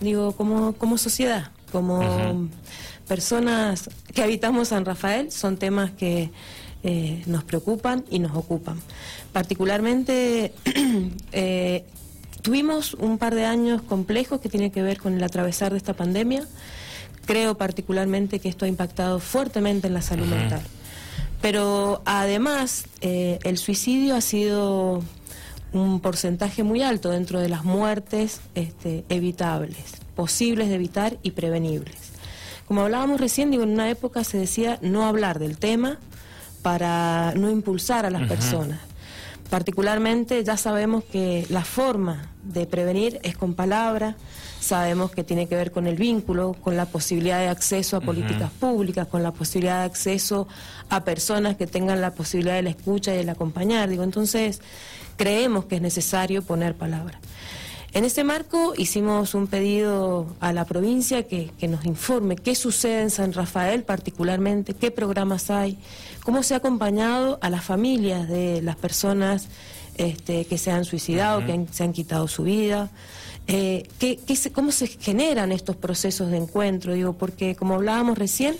digo, como, como sociedad, como personas que habitamos San Rafael, son temas que eh, nos preocupan y nos ocupan. Particularmente, eh, tuvimos un par de años complejos que tienen que ver con el atravesar de esta pandemia. Creo particularmente que esto ha impactado fuertemente en la salud mental. Pero además, eh, el suicidio ha sido un porcentaje muy alto dentro de las muertes este, evitables, posibles de evitar y prevenibles. Como hablábamos recién, digo, en una época se decía no hablar del tema para no impulsar a las personas. Particularmente ya sabemos que la forma de prevenir es con palabras, sabemos que tiene que ver con el vínculo, con la posibilidad de acceso a políticas públicas, con la posibilidad de acceso a personas que tengan la posibilidad de la escucha y del acompañar. Digo, entonces creemos que es necesario poner palabras. En ese marco hicimos un pedido a la provincia que, nos informe qué sucede en San Rafael particularmente, qué programas hay, cómo se ha acompañado a las familias de las personas este, que se han suicidado, que se han quitado su vida. Eh, ¿Cómo se generan estos procesos de encuentro? Digo, porque como hablábamos recién,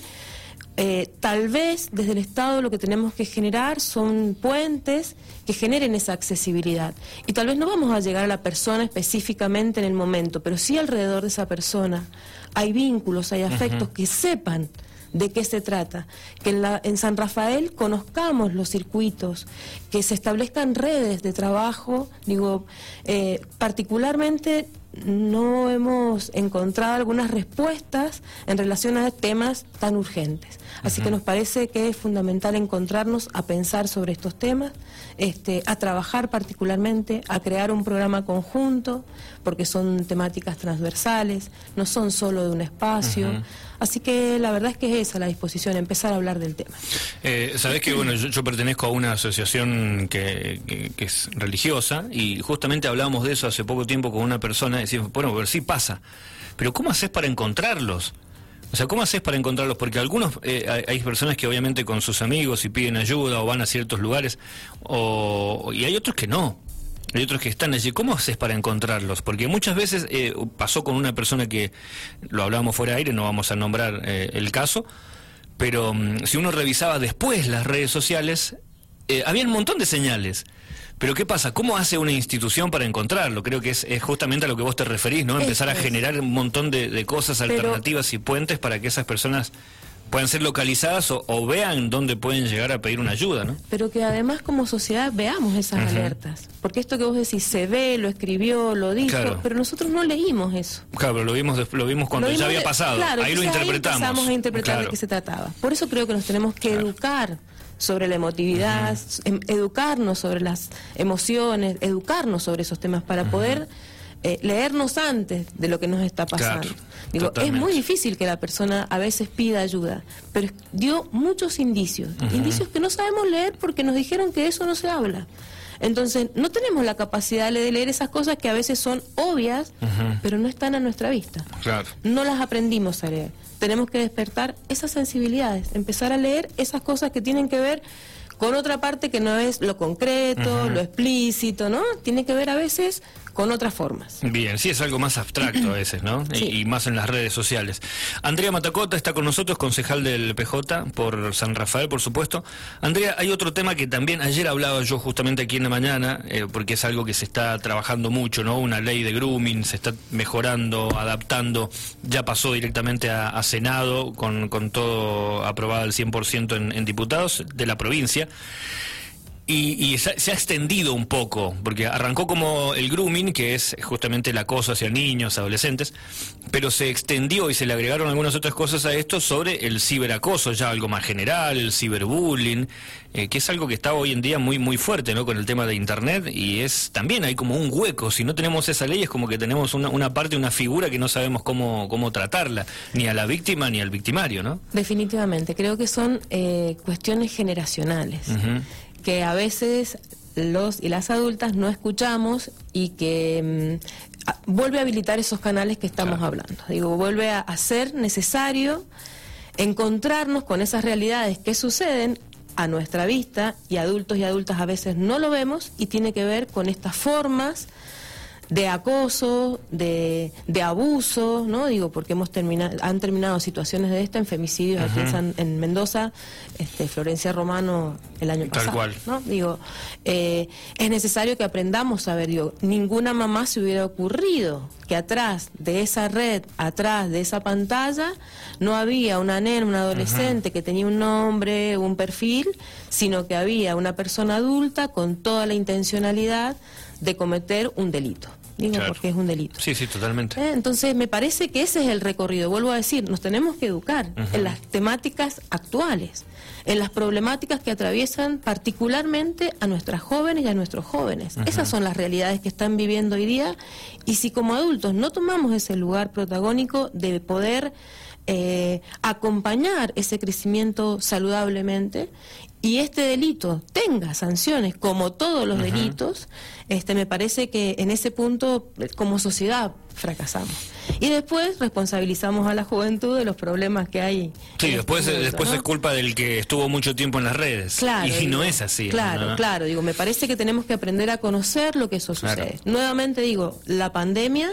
eh, tal vez desde el Estado lo que tenemos que generar son puentes que generen esa accesibilidad. Y tal vez no vamos a llegar a la persona específicamente en el momento, pero sí alrededor de esa persona hay vínculos, hay afectos que sepan de qué se trata, que en, la, en, San Rafael conozcamos los circuitos, que se establezcan redes de trabajo, digo, eh, particularmente no hemos encontrado algunas respuestas en relación a temas tan urgentes. Así que nos parece que es fundamental encontrarnos a pensar sobre estos temas, este, a trabajar particularmente, a crear un programa conjunto, porque son temáticas transversales, no son solo de un espacio. Así que la verdad es que es esa la disposición, empezar a hablar del tema. Eh, Sabes que bueno, yo, pertenezco a una asociación que, es religiosa y justamente hablábamos de eso hace poco tiempo con una persona decimos, bueno, ver sí pasa, pero ¿cómo haces para encontrarlos? O sea, ¿cómo haces para encontrarlos? Porque algunos, eh, hay, personas que obviamente con sus amigos y piden ayuda o van a ciertos lugares, o, y hay otros que no. Hay otros que están allí. ¿Cómo haces para encontrarlos? Porque muchas veces eh, pasó con una persona que, lo hablábamos fuera de aire, no vamos a nombrar eh, el caso, pero mm, si uno revisaba después las redes sociales, había un montón de señales. Pero ¿qué pasa? ¿Cómo hace una institución para encontrarlo? Creo que es, justamente a lo que vos te referís, ¿no? Empezar a generar un montón de, cosas alternativas y puentes para que esas personas puedan ser localizadas o, vean dónde pueden llegar a pedir una ayuda, ¿no? Pero que además como sociedad veamos esas alertas. Porque esto que vos decís, se ve, lo escribió, lo dijo, pero nosotros no leímos eso. Claro, pero lo vimos, lo vimos cuando ya había pasado. ahí lo interpretamos. Ahí empezamos a interpretar de qué se trataba. Por eso creo que nos tenemos que educar sobre la emotividad, em, educarnos sobre las emociones, educarnos sobre esos temas para poder eh, leernos antes de lo que nos está pasando. Digo, es muy difícil que la persona a veces pida ayuda, pero dio muchos indicios, indicios que no sabemos leer porque nos dijeron que eso no se habla. Entonces, no tenemos la capacidad de leer esas cosas que a veces son obvias, pero no están a nuestra vista. No las aprendimos a leer tenemos que despertar esas sensibilidades, empezar a leer esas cosas que tienen que ver con otra parte que no es lo concreto, lo explícito, ¿no? Tiene que ver a veces con otras formas. Bien, sí es algo más abstracto a veces, ¿no? Y, más en las redes sociales. Andrea Matacota está con nosotros, concejal del PJ por San Rafael, por supuesto. Andrea, hay otro tema que también ayer hablaba yo justamente aquí en la mañana, eh, porque es algo que se está trabajando mucho, ¿no? Una ley de grooming, se está mejorando, adaptando, ya pasó directamente a, Senado con, con, todo aprobado al 100% en, en diputados de la provincia. Y, se, ha extendido un poco, porque arrancó como el grooming, que es justamente el acoso hacia niños, adolescentes, pero se extendió y se le agregaron algunas otras cosas a esto sobre el ciberacoso, ya algo más general, el ciberbullying, eh, que es algo que está hoy en día muy muy fuerte, ¿no? Con el tema de Internet y es también hay como un hueco. Si no tenemos esa ley es como que tenemos una, una parte, una figura que no sabemos cómo cómo tratarla, ni a la víctima ni al victimario, ¿no? Definitivamente, creo que son eh, cuestiones generacionales que a veces los y las adultas no escuchamos y que mm, vuelve a habilitar esos canales que estamos hablando. Digo, vuelve a, ser necesario encontrarnos con esas realidades que suceden a nuestra vista y adultos y adultas a veces no lo vemos y tiene que ver con estas formas de acoso, de, de abuso, ¿no? Digo, porque hemos terminado, han terminado situaciones de esta en femicidios aquí en, Mendoza, este, Florencia Romano el año pasado. Cual. ¿no? Digo, eh, es necesario que aprendamos a ver, digo, ninguna mamá se hubiera ocurrido que atrás de esa red, atrás de esa pantalla, no había una nena, un adolescente que tenía un nombre, un perfil, sino que había una persona adulta con toda la intencionalidad de cometer un delito. Digo, porque es un delito. Sí, sí, totalmente. Eh, entonces, me parece que ese es el recorrido. Vuelvo a decir, nos tenemos que educar en las temáticas actuales, en las problemáticas que atraviesan particularmente a nuestras jóvenes y a nuestros jóvenes. Esas son las realidades que están viviendo hoy día y si como adultos no tomamos ese lugar protagónico de poder eh, acompañar ese crecimiento saludablemente y este delito tenga sanciones como todos los delitos, este me parece que en ese punto como sociedad fracasamos. Y después responsabilizamos a la juventud de los problemas que hay. Sí, este después, después es culpa del que estuvo mucho tiempo en las redes. Claro, y no es así. Claro, claro. Digo, me parece que tenemos que aprender a conocer lo que eso sucede. Nuevamente digo, la pandemia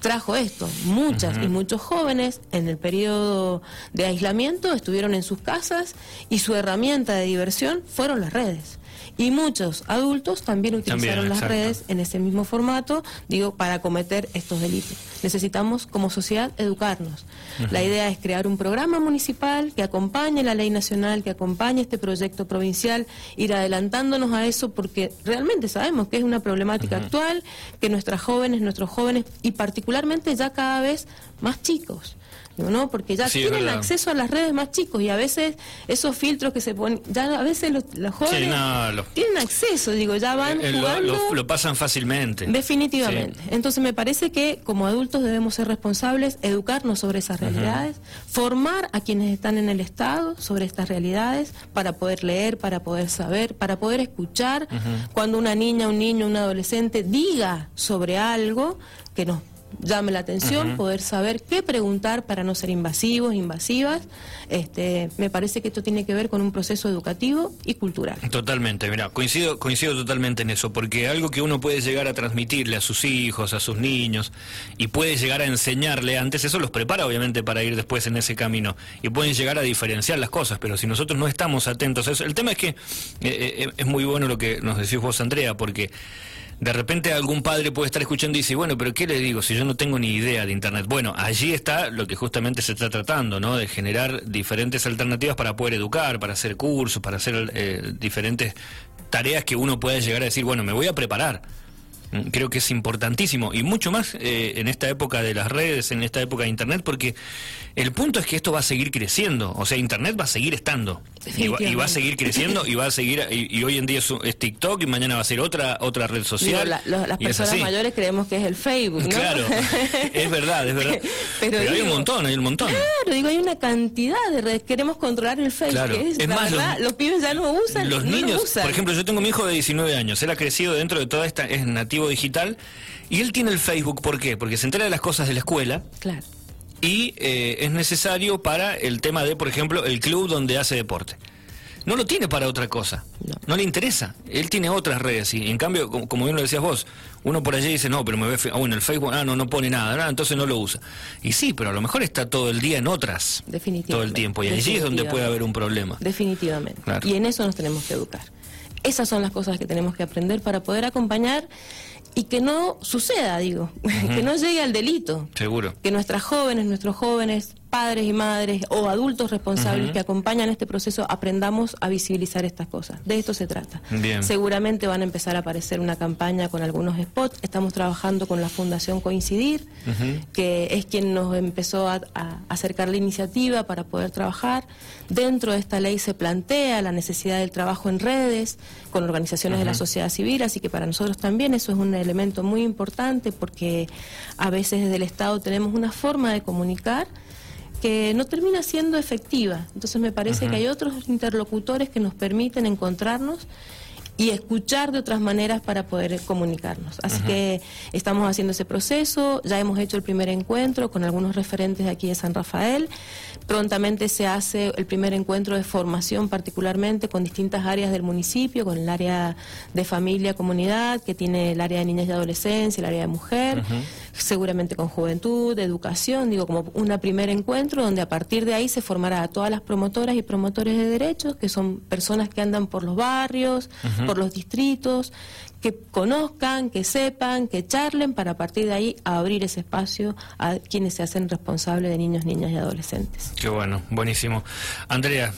trajo esto. Muchas y muchos jóvenes en el periodo de aislamiento estuvieron en sus casas y su herramienta de diversión fueron las redes. Y muchos adultos también utilizaron las redes en ese mismo formato, digo, para cometer estos delitos. Necesitamos como sociedad educarnos. La idea es crear un programa municipal que acompañe la ley nacional, que acompañe este proyecto provincial, ir adelantándonos a eso porque realmente sabemos que es una problemática actual, que nuestras jóvenes, nuestros jóvenes y particularmente ya cada vez más chicos, ¿no? Porque ya tienen acceso a las redes más chicos y a veces esos filtros que se ponen, ya a veces los, jóvenes tienen acceso, digo, ya van eh, jugando. Lo, pasan fácilmente. Definitivamente. Entonces me parece que como adultos debemos ser responsables, educarnos sobre esas realidades, formar a quienes están en el Estado sobre estas realidades para poder leer, para poder saber, para poder escuchar cuando una niña, un niño, un adolescente diga sobre algo que nos llame la atención, poder saber qué preguntar para no ser invasivos, invasivas. Este, me parece que esto tiene que ver con un proceso educativo y cultural. Totalmente, mira, coincido, coincido totalmente en eso, porque algo que uno puede llegar a transmitirle a sus hijos, a sus niños, y puede llegar a enseñarle antes, eso los prepara obviamente para ir después en ese camino, y pueden llegar a diferenciar las cosas, pero si nosotros no estamos atentos a eso, el tema es que eh, eh, es muy bueno lo que nos decís vos, Andrea, porque de repente algún padre puede estar escuchando y dice, bueno, pero ¿qué le digo si yo no tengo ni idea de Internet? Bueno, allí está lo que justamente se está tratando, ¿no? De generar diferentes alternativas para poder educar, para hacer cursos, para hacer eh, diferentes tareas que uno pueda llegar a decir, bueno, me voy a preparar. Mm, creo que es importantísimo y mucho más eh, en esta época de las redes, en esta época de Internet, porque el punto es que esto va a seguir creciendo, o sea, Internet va a seguir estando y va, a seguir creciendo y va a seguir y, hoy en día es, TikTok y mañana va a ser otra otra red social. las personas mayores creemos que es el Facebook, ¿no? Claro, es verdad, es verdad. Pero, hay un montón, hay un montón. Claro, digo, hay una cantidad de redes. Queremos controlar el Facebook. Es, más, verdad, los, pibes ya no usan. Los niños, por ejemplo, yo tengo mi hijo de 19 años. Él ha crecido dentro de toda esta, es nativo digital y él tiene el Facebook. ¿Por qué? Porque se entera de las cosas de la escuela. Claro y eh, es necesario para el tema de, por ejemplo, el club donde hace deporte. No lo tiene para otra cosa, no, le interesa. Él tiene otras redes y en cambio, como, bien lo decías vos, uno por allí dice, no, pero me ve, ah, bueno, el Facebook, ah, no, no pone nada, entonces no lo usa. Y sí, pero a lo mejor está todo el día en otras, todo el tiempo, y allí es donde puede haber un problema. Definitivamente. Y en eso nos tenemos que educar. Esas son las cosas que tenemos que aprender para poder acompañar y que no suceda, digo, que no llegue al delito. Seguro. Que nuestras jóvenes, nuestros jóvenes padres y madres o adultos responsables que acompañan este proceso aprendamos a visibilizar estas cosas. De esto se trata. Seguramente van a empezar a aparecer una campaña con algunos spots. Estamos trabajando con la Fundación Coincidir, que es quien nos empezó a, acercar la iniciativa para poder trabajar. Dentro de esta ley se plantea la necesidad del trabajo en redes con organizaciones de la sociedad civil, así que para nosotros también eso es un elemento muy importante porque a veces desde el Estado tenemos una forma de comunicar que no termina siendo efectiva. Entonces me parece que hay otros interlocutores que nos permiten encontrarnos y escuchar de otras maneras para poder comunicarnos. Así que estamos haciendo ese proceso, ya hemos hecho el primer encuentro con algunos referentes de aquí de San Rafael, prontamente se hace el primer encuentro de formación particularmente con distintas áreas del municipio, con el área de familia, comunidad, que tiene el área de niñas y adolescencia, el área de mujer, seguramente con juventud, educación, digo, como un primer encuentro donde a partir de ahí se formará a todas las promotoras y promotores de derechos, que son personas que andan por los barrios, por los distritos, que conozcan, que sepan, que charlen para a partir de ahí abrir ese espacio a quienes se hacen responsables de niños, niñas y adolescentes. Qué bueno, buenísimo. Andrea,